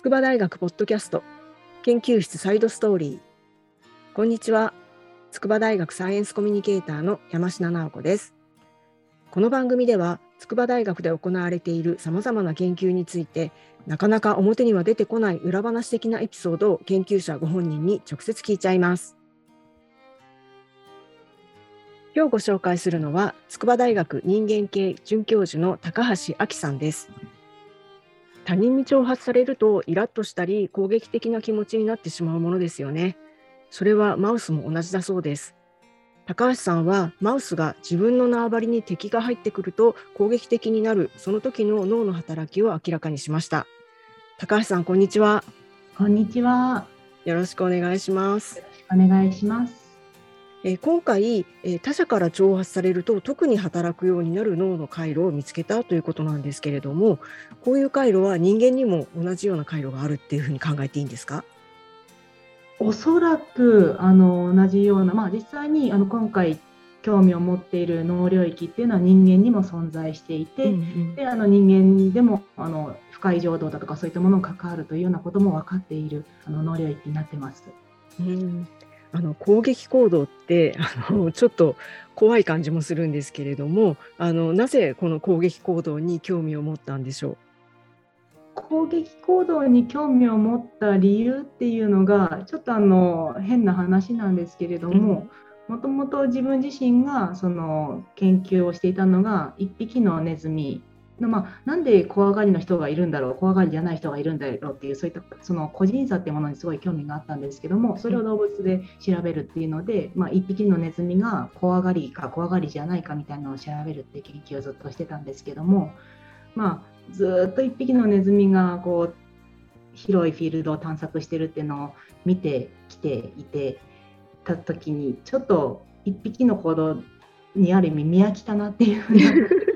筑波大学ポッドキャスト研究室サイドストーリー。こんにちは。筑波大学サイエンスコミュニケーターの山科直子です。この番組では筑波大学で行われているさまざまな研究についてなかなか表には出てこない裏話的なエピソードを研究者ご本人に直接聞いちゃいます。今日ご紹介するのは筑波大学人間系准教授の高橋亜紀さんです。他人に挑発されるとイラッとしたり攻撃的な気持ちになってしまうものですよね。それはマウスも同じだそうです。高橋さんはマウスが自分の縄張りに敵が入ってくると攻撃的になるその時の脳の働きを明らかにしました。高橋さんこんにちは。こんにちは。よろしくお願いします。よろしくお願いしますえー、今回、えー、他者から挑発されると特に働くようになる脳の回路を見つけたということなんですけれどもこういう回路は人間にも同じような回路があるっていうふうに考えていいんですか？おそらくあの同じような、まあ、実際にあの今回興味を持っている脳領域っていうのは人間にも存在していて、うんうん、であの人間でもあの不快情動だとかそういったものに関わるというようなことも分かっているあの脳領域になってます。うんあの攻撃行動ってあのちょっと怖い感じもするんですけれどもあのなぜこの攻撃行動に興味を持ったんでしょう？攻撃行動に興味を持った理由っていうのがちょっとあの変な話なんですけれどももともと自分自身がその研究をしていたのが1匹のネズミまあ、なんで怖がりの人がいるんだろう怖がりじゃない人がいるんだろうっていうそういったその個人差っていうものにすごい興味があったんですけどもそれを動物で調べるっていうので、まあ、1匹のネズミが怖がりか怖がりじゃないかみたいなのを調べるって研究をずっとしてたんですけども、まあ、ずっと1匹のネズミがこう広いフィールドを探索してるっていうのを見てきていてた時にちょっと1匹の行動にある意味見飽きたなっていうふう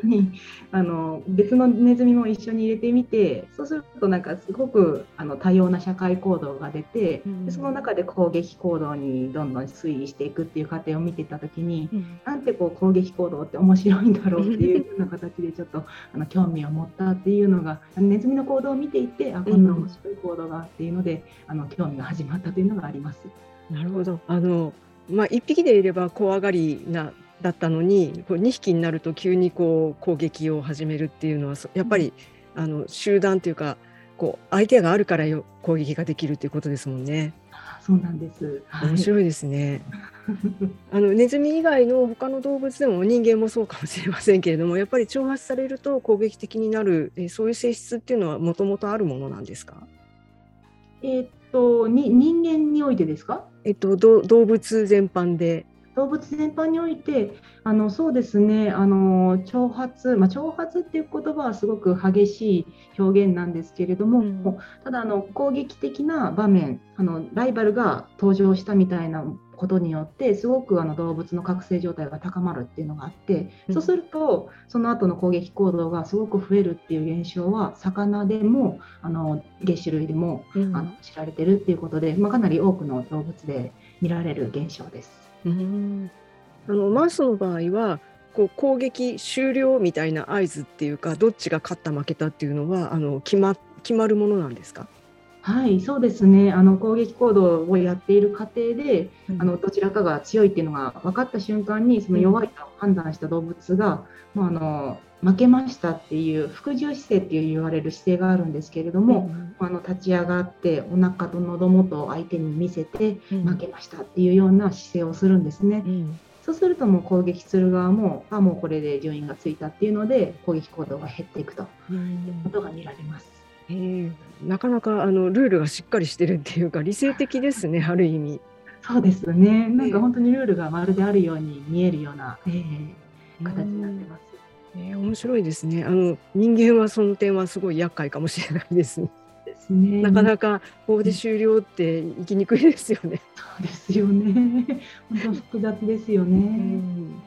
に あの別のネズミも一緒に入れてみてそうするとなんかすごくあの多様な社会行動が出て、うん、その中で攻撃行動にどんどん推移していくっていう過程を見ていた時に、うん、なんてこう攻撃行動って面白いんだろうっていうような形でちょっと あの興味を持ったっていうのがネズミの行動を見ていてあこんな面白い行動がっていうので、あの興味が始まったというのがあります。なるほど。あのまあ、1匹でいれば怖がりなだったのにこう2匹になると急にこう攻撃を始めるっていうのはやっぱり、あの集団というかこう相手があるからよ攻撃ができるということですもんね。そうなんです。面白いですね。あのネズミ以外の他の動物でも人間もそうかもしれませんけれども、やっぱり挑発されると攻撃的になる、えそういう性質っていうのはもともとあるものなんですか？えー、っとに人間においてですか？えっと動物全般で。動物全般においてあのそうですねあの挑発、まあ、挑発っていう言葉はすごく激しい表現なんですけれども、うん、ただあの攻撃的な場面あのライバルが登場したみたいなことによってすごくあの動物の覚醒状態が高まるっていうのがあって、うん、そうするとその後の攻撃行動がすごく増えるっていう現象は魚でもあの月種類でも、うん、あの知られてるっていうことで、まあ、かなり多くの動物で見られる現象です。うん。あのマウスの場合はこう攻撃終了みたいな合図っていうかどっちが勝った負けたっていうのはあの決ま決まるものなんですか？はい、そうですね。あの攻撃行動をやっている過程で、うん、あのどちらかが強いっていうのが分かった瞬間に、その弱いと判断した動物が、うん、あの負けましたっていう服従姿勢っていう言われる姿勢があるんですけれども、うん、あの立ち上がってお腹と喉元を相手に見せて負けましたっていうような姿勢をするんですね。うん、そうするともう攻撃する側もあもうこれで順位がついたっていうので攻撃行動が減っていくということが見られます。えー、なかなかあのルールがしっかりしてるっていうか理性的ですね ある意味。そうですね。なんか本当にルールがまるであるように見えるような、えー、形になってます。えー、面白いですね。あの人間はその点はすごい厄介かもしれないですね。ですね。なかなかここで終了って行きにくいですよね。そうですよね。本当複雑ですよね。うん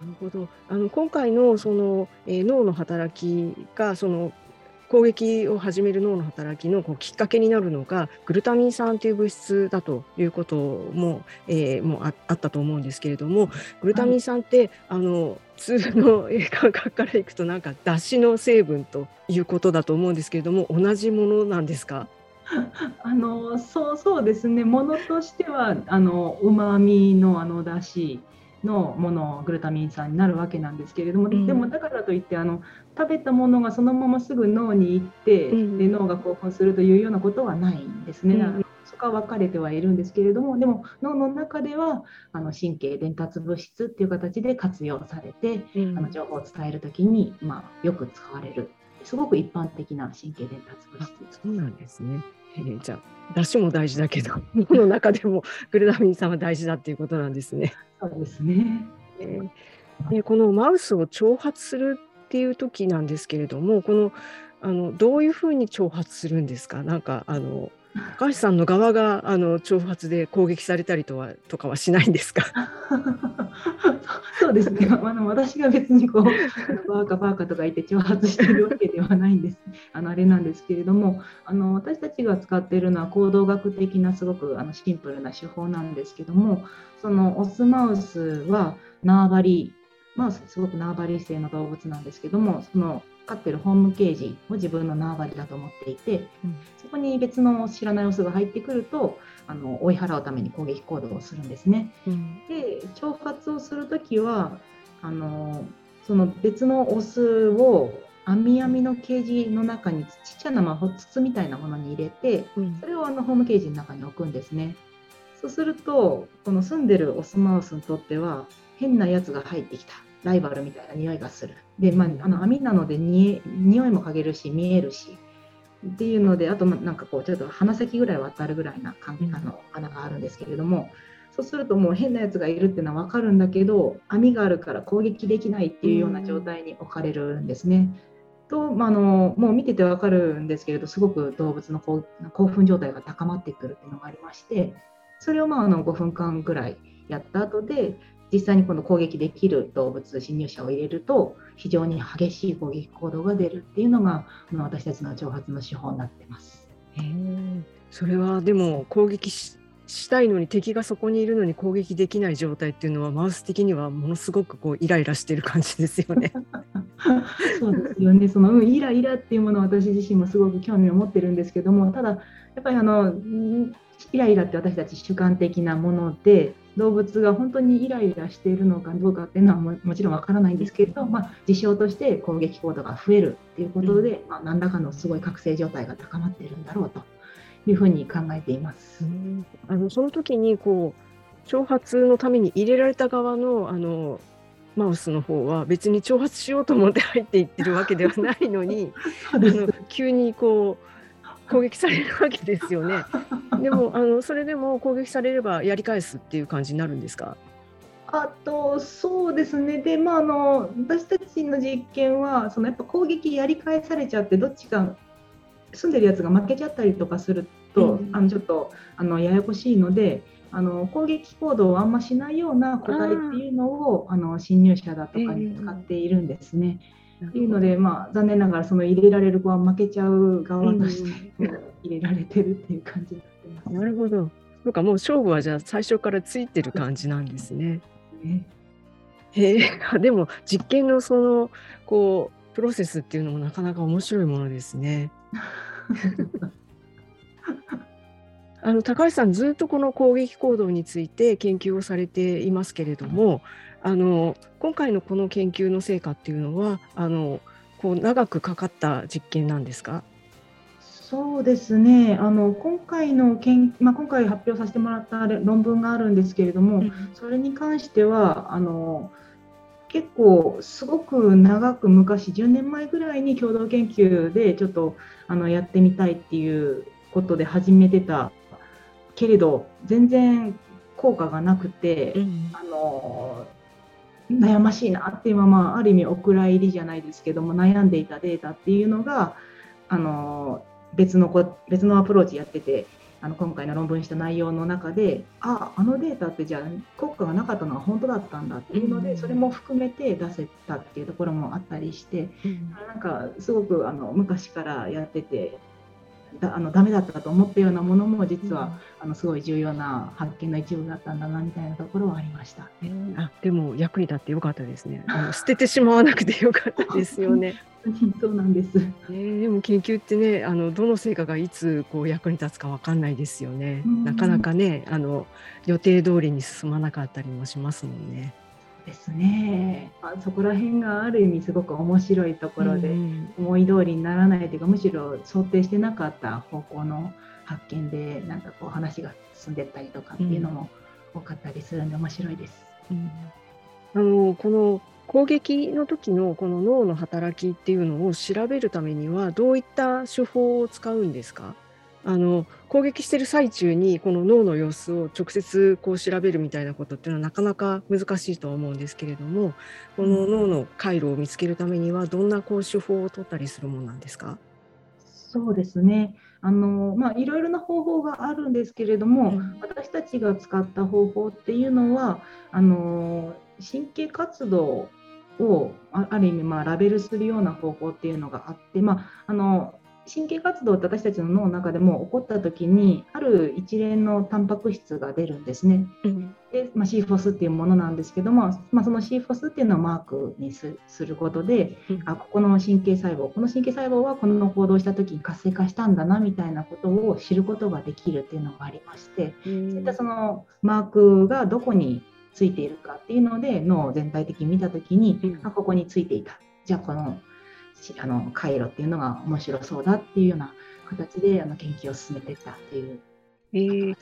なるほど。あの今回のその、えー、脳の働きがその攻撃を始める脳の働きのこうきっかけになるのがグルタミン酸という物質だということも,、えー、もああったと思うんですけれどもグルタミン酸って、はい、あの普通の感覚からいくとなんか出汁の成分ということだと思うんですけれども同じものなんですか？あのそうそうですね。ものとしてはあのうまみのあのだしのものグルタミン酸になるわけなんですけれども、うん、でもだからといってあの食べたものがそのまますぐ脳に行って、うん、で脳が興奮するというようなことはないんですね。うん、そこは分かれてはいるんですけれどもでも脳の中ではあの神経伝達物質っていう形で活用されて、あの情報を伝える時に、まあ、よく使われる。すごく一般的な神経伝達物質そうなんですね。えー、じゃあ出汁も大事だけど 脳の中でもグルタミン酸は大事だっていうことなんですね。そうですね。えー、でこのマウスを挑発するっていう時なんですけれどもこのあのどういうふうに挑発するんですか？なんかあの高橋さんの側があの挑発で攻撃されたりとはとかはしないんですか？そうですね、あの私が別にこう バーカバーカとか言って挑発しているわけではないんです、あのあれなんですけれどもあの、私たちが使っているのは行動学的なすごくあのシンプルな手法なんですけども、そのオスマウスは縄張り、マウスすごく縄張り性の動物なんですけども、その飼ってるホームケージを自分の縄張りだと思っていて、うん、そこに別の知らないオスが入ってくるとあの追い払うために攻撃行動をするんですね。うん、で挑発をする時はあのその別のオスを網網のケージの中にちっちゃな魔法筒みたいなものに入れて、うん、それをあのホームケージの中に置くんですね。そうするとこの住んでるオスマウスにとっては変なやつが入ってきたライバルみたいな匂いがする。で、まあ、あの網なのでに匂いも嗅げるし見えるしっていうのであとなんかこうちょっと鼻先ぐらいは当たるぐらいなあの穴があるんですけれどもそうするともう変なやつがいるっていうのは分かるんだけど網があるから攻撃できないっていうような状態に置かれるんですね。と、まあ、あのもう見てて分かるんですけれどすごく動物の興奮状態が高まってくるっていうのがありましてそれをまああの5分間ぐらいやった後で実際にこの攻撃できる動物侵入者を入れると非常に激しい攻撃行動が出るっていうのが私たちの挑発の手法になってます。それはでも攻撃したいのに敵がそこにいるのに攻撃できない状態っていうのはマウス的にはものすごくこうイライラしてる感じですよね。そうですよね。その、うん、イライラっていうものを私自身もすごく興味を持ってるんですけども、ただやっぱりあのイライラって私たち主観的なもので動物が本当にイライラしているのかどうかっていうのはももちろんわからないんですけれど、まあ、事象として攻撃行動が増えるっていうことで、まあ、何らかのすごい覚醒状態が高まっているんだろうというふうに考えています。あのその時にこう挑発のために入れられた側のあのマウスの方は別に挑発しようと思って入っていってるわけではないのに あの急にこう攻撃されるわけですよね。でもあのそれでも攻撃されればやり返すっていう感じになるんですか？あとそうですねで、まあ、あの私たちの実験はそのやっぱ攻撃やり返されちゃってどっちか住んでるやつが負けちゃったりとかすると、うん、あのちょっとあのややこしいのであの攻撃行動をあんましないような個体っていうのをあの侵入者だとかに使っているんですね。えーっていうので、まあ、残念ながらその入れられる子は負けちゃう側として入れられてるっていう感じになってます。なるほど。そうかもう勝負はじゃあ最初からついてる感じなんですね。ねへえ でも実験のそのこうプロセスっていうのもなかなか面白いものですね。あの高橋さんずっとこの攻撃行動について研究をされていますけれども、あの今回のこの研究の成果っていうのはあのこう長くかかった実験なんですか？そうですね。あの今回の研、まあ、今回発表させてもらった論文があるんですけれども、うん、それに関してはあの結構すごく長く昔10年前ぐらいに共同研究でちょっとあのやってみたいっていうことで始めてたけれど全然効果がなくて、うん、あの悩ましいなっていうままある意味お蔵入りじゃないですけども悩んでいたデータっていうのがあの別のこ別のアプローチやっててあの今回の論文した内容の中でああのデータってじゃあ国家がなかったのは本当だったんだっていうので、それも含めて出せたっていうところもあったりして、うん、なんかすごくあの昔からやっててだあのダメだったと思ったようなものも実は、あのすごい重要な発見の一部だったんだなみたいなところはありました。えー、あでも役に立ってよかったですね。あの捨ててしまわなくてよかったですよね。そうなんです。えー、でも研究ってね、あのどの成果がいつこう役に立つかわかんないですよね。なかなかね、あの予定通りに進まなかったりもしますもんね。ですね。あそこら辺がある意味すごく面白いところで、思い通りにならないというかむしろ想定してなかった方向の発見でなんかこう話が進んでったりとかっていうのも多かったりするんで面白いです。うん、あのこの攻撃の時のこの脳の働きっていうのを調べるためにはどういった手法を使うんですか？あの攻撃してる最中にこの脳の様子を直接こう調べるみたいなことっていうのはなかなか難しいとは思うんですけれどもこの脳の回路を見つけるためにはどんなこう手法を取ったりするものなんですか？そうですね。あの、まあ、いろいろな方法があるんですけれども、うん、私たちが使った方法っていうのはあの神経活動をある意味まあラベルするような方法っていうのがあって、まあ、あの神経活動って私たちの脳の中でも起こった時にある一連のタンパク質が出るんですね。うん、で、まあ、シーフォスっていうものなんですけども、まあ、そのシーフォスっていうのをマークにすることで、うん、あここの神経細胞この神経細胞はこの行動した時に活性化したんだなみたいなことを知ることができるっていうのがありまして、うん、そういったそのマークがどこについているかっていうので脳を全体的に見た時に、あここについていた。じゃあこのあの回路っていうのが面白そうだっていうような形であの研究を進めていったっていう。えー、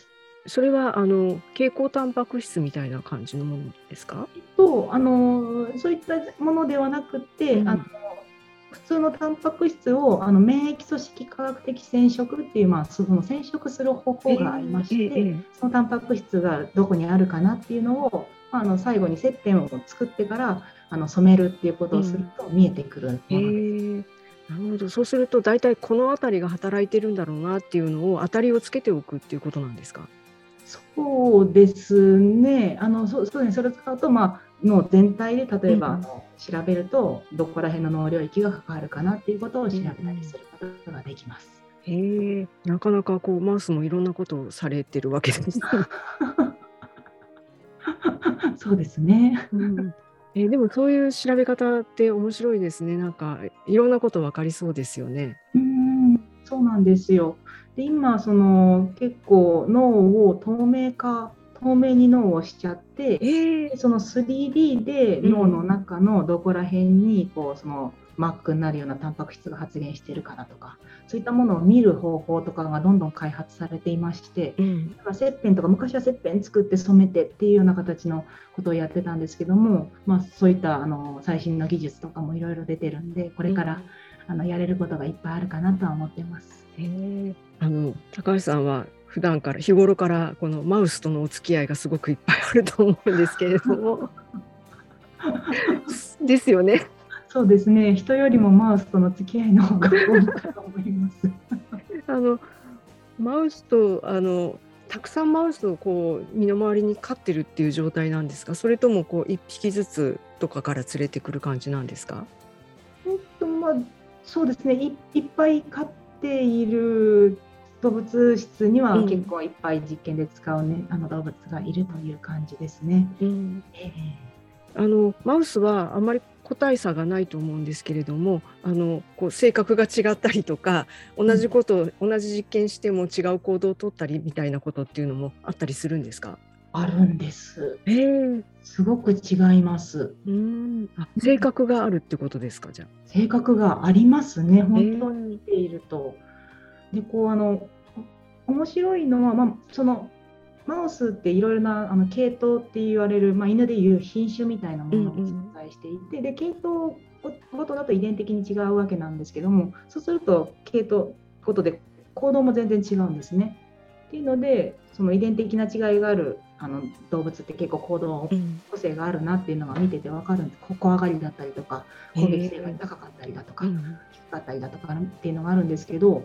それはあの蛍光タンパク質みたいな感じのものですか？とあのそういったものではなくて、うん、あの普通のタンパク質をあの免疫組織科学的染色っていう、まあ、その染色する方法がありまして、えーえー、そのタンパク質がどこにあるかなっていうのを、まあ、あの最後に接点を作ってからあの染めるっていうことをすると見えてくるものです。うんなるほど。そうすると大体この辺りが働いてるんだろうなっていうのを当たりをつけておくっていうことなんですか？そうですね。あのそうそうね。それを使うと、まあ、脳全体で例えば、うん、調べるとどこら辺の脳領域が関わるかなっていうことを調べたりすることができます。うん、へえなかなかこうマウスもいろんなことをされてるわけです。そうですね。うんえでもそういう調べ方って面白いですね。なんかいろんなこと分かりそうですよね。うんそうなんですよ。で今その結構脳を透明化透明に脳をしちゃって、えー、その 3D で脳の中のどこら辺にこうそのマックになるようなタンパク質が発現しているかなとかそういったものを見る方法とかがどんどん開発されていまして、うん、切片とか昔は切片作って染めてっていうような形のことをやってたんですけども、まあ、そういったあの最新の技術とかもいろいろ出てるんでこれから、うん、あのやれることがいっぱいあるかなとは思ってます。へあの高橋さんは普段から日頃からこのマウスとのお付き合いがすごくいっぱいあると思うんですけれども ですよね。そうですね。人よりもマウスとの付き合いの方が 多いかと思います。あのマウスとあのたくさんマウスをこう身の回りに飼ってるっていう状態なんですか？それともこう1匹ずつとかから連れてくる感じなんですか？えっとまあ、そうですね。いいっぱい飼っている動物室には結構いっぱい実験で使う、ね、うん、あの動物がいるという感じですね。うん。えー、あのマウスはあまり個体差がないと思うんですけれどもあのこう性格が違ったりとか同じことを、うん、同じ実験しても違う行動をとったりみたいなことっていうのもあったりするんですか？あるんです。えー、すごく違います。うんあ性格があるってことですか？じゃあ。性格がありますね本当に見ていると。えー、でこうあの面白いのは、まあ、そのマウスっていろいろなあの系統って言われる、まあ、犬でいう品種みたいなものが存在していて、うんうん、で系統ごとだと遺伝的に違うわけなんですけどもそうすると系統ごとで行動も全然違うんですね。っていうのでその遺伝的な違いがあるあの動物って結構行動個性があるなっていうのが見てて分かるんです、うん、怖がりだったりとか攻撃性が高かったりだとか、低かったりだとかっていうのがあるんですけど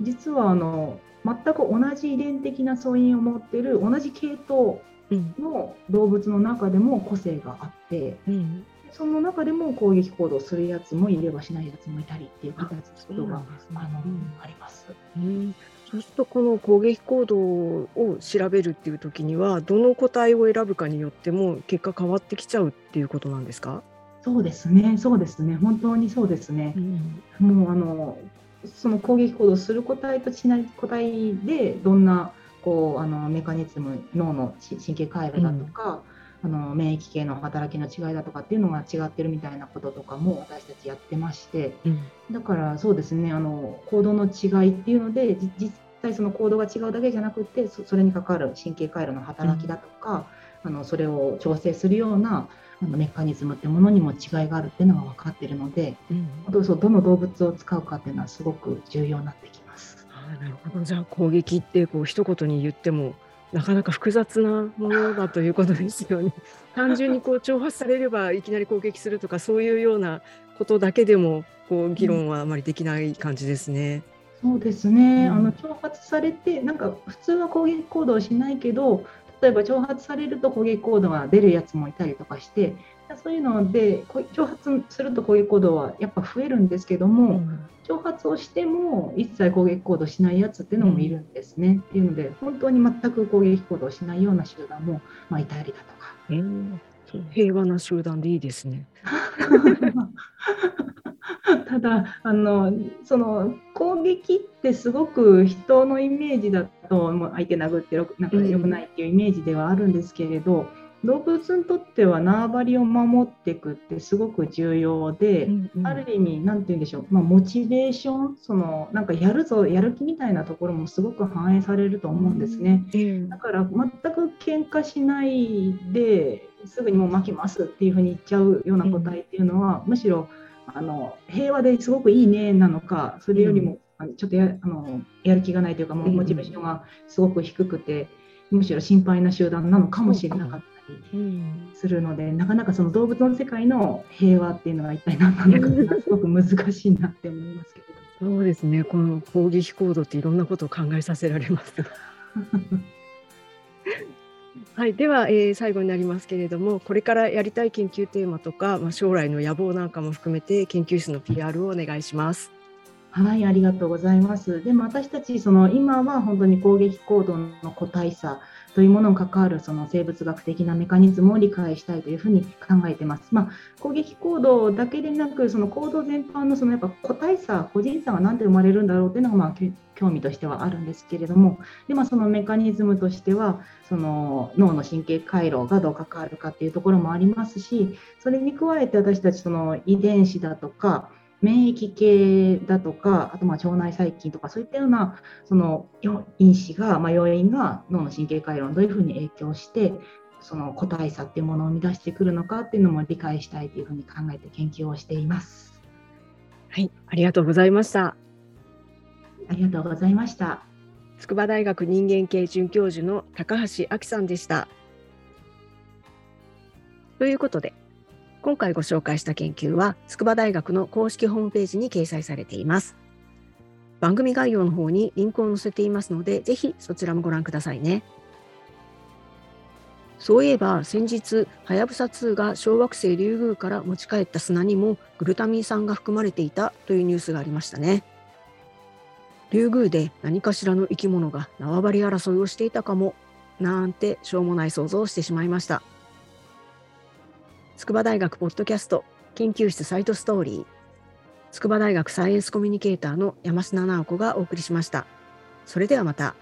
実はあの全く同じ遺伝的な素因を持っている同じ系統の動物の中でも個性があって、うん、その中でも攻撃行動するやつもいればしないやつもいたりっていう形ことがあ,、あのあります。うん。そうするとこの攻撃行動を調べるっていう時にはどの個体を選ぶかによっても結果変わってきちゃうっていうことなんですか？そうですね、そうですね、本当にそうですね。うん、もうあのその攻撃行動する個体としない個体でどんなこうあのメカニズム脳の神経回路だとか、うん、あの免疫系の働きの違いだとかっていうのが違ってるみたいなこととかも私たちやってまして、うん、だからそうですねあの行動の違いっていうので実際その行動が違うだけじゃなくてそれに関わる神経回路の働きだとか、うん、あのそれを調整するようなあのメカニズムってものにも違いがあるっていうのが分かっているので、うん、どどの動物を使うかっていうのはすごく重要になってきます。あなるほどじゃあ攻撃ってこう一言に言ってもなかなか複雑なものだということですよね。単純にこう挑発されればいきなり攻撃するとかそういうようなことだけでもこう議論はあまりできない感じですね。うん、そうですね、うん、あの挑発されてなんか普通は攻撃行動しないけど例えば挑発されると攻撃行動が出るやつもいたりとかしてそういうので挑発すると攻撃行動はやっぱ増えるんですけども、うん、挑発をしても一切攻撃行動しないやつっていうのもいるんですね。うん、っていうので本当に全く攻撃行動しないような集団も、まあ、いたりだとか。えー、平和な集団でいいですね。ただあのその攻撃ってすごく人のイメージだともう相手殴ってなんか良くないっていうイメージではあるんですけれど、うん、動物にとっては縄張りを守っていくってすごく重要で、うんうん、ある意味何て言うんでしょう、まあ、モチベーションそのなんかやるぞやる気みたいなところもすごく反映されると思うんですね、うん、だから全く喧嘩しないですぐにもう負けますっていうふうに言っちゃうような個体っていうのは、むしろあの平和ですごくいいねなのかそれよりも、ちょっとやあのやる気がないというかもうモチベーションがすごく低くて、むしろ心配な集団なのかもしれなかったりするので、なかなかその動物の世界の平和っていうのは一体何なのかすごく難しいなって思いますけど。そうですねこの攻撃行動っていろんなことを考えさせられます。はい、では、えー、最後になりますけれどもこれからやりたい研究テーマとか、まあ、将来の野望なんかも含めて研究室の PR をお願いします。はい、ありがとうございます。でも私たちその今は本当に攻撃行動の個体差というものに関わるその生物学的なメカニズムを理解したいというふうに考えてます。まあ、攻撃行動だけでなくその行動全般のそのやっぱ個体差個人差が何で生まれるんだろうというのがまあ興味としてはあるんですけれどもで、まあ、そのメカニズムとしてはその脳の神経回路がどう関わるかっていうところもありますしそれに加えて私たちその遺伝子だとか免疫系だとか、あとまあ腸内細菌とか、そういったようなその因子が、まあ、要因が脳の神経回路にどういうふうに影響して、その個体差っていうものを生み出してくるのかっていうのも理解したいというふうに考えて研究をしています。はい、ありがとうございました。ありがとうございました。筑波大学人間系准教授の高橋亜紀さんでした。ということで、今回ご紹介した研究は筑波大学の公式ホームページに掲載されています。番組概要の方にリンクを載せていますので、ぜひそちらもご覧くださいね。そういえば先日、はやぶさ2が小惑星リュウグウから持ち帰った砂にもグルタミン酸が含まれていたというニュースがありましたね。リュウグウで何かしらの生き物が縄張り争いをしていたかも、なんてしょうもない想像をしてしまいました。筑波大学ポッドキャスト研究室サイトストーリー筑波大学サイエンスコミュニケーターの山科直子がお送りしました。それではまた。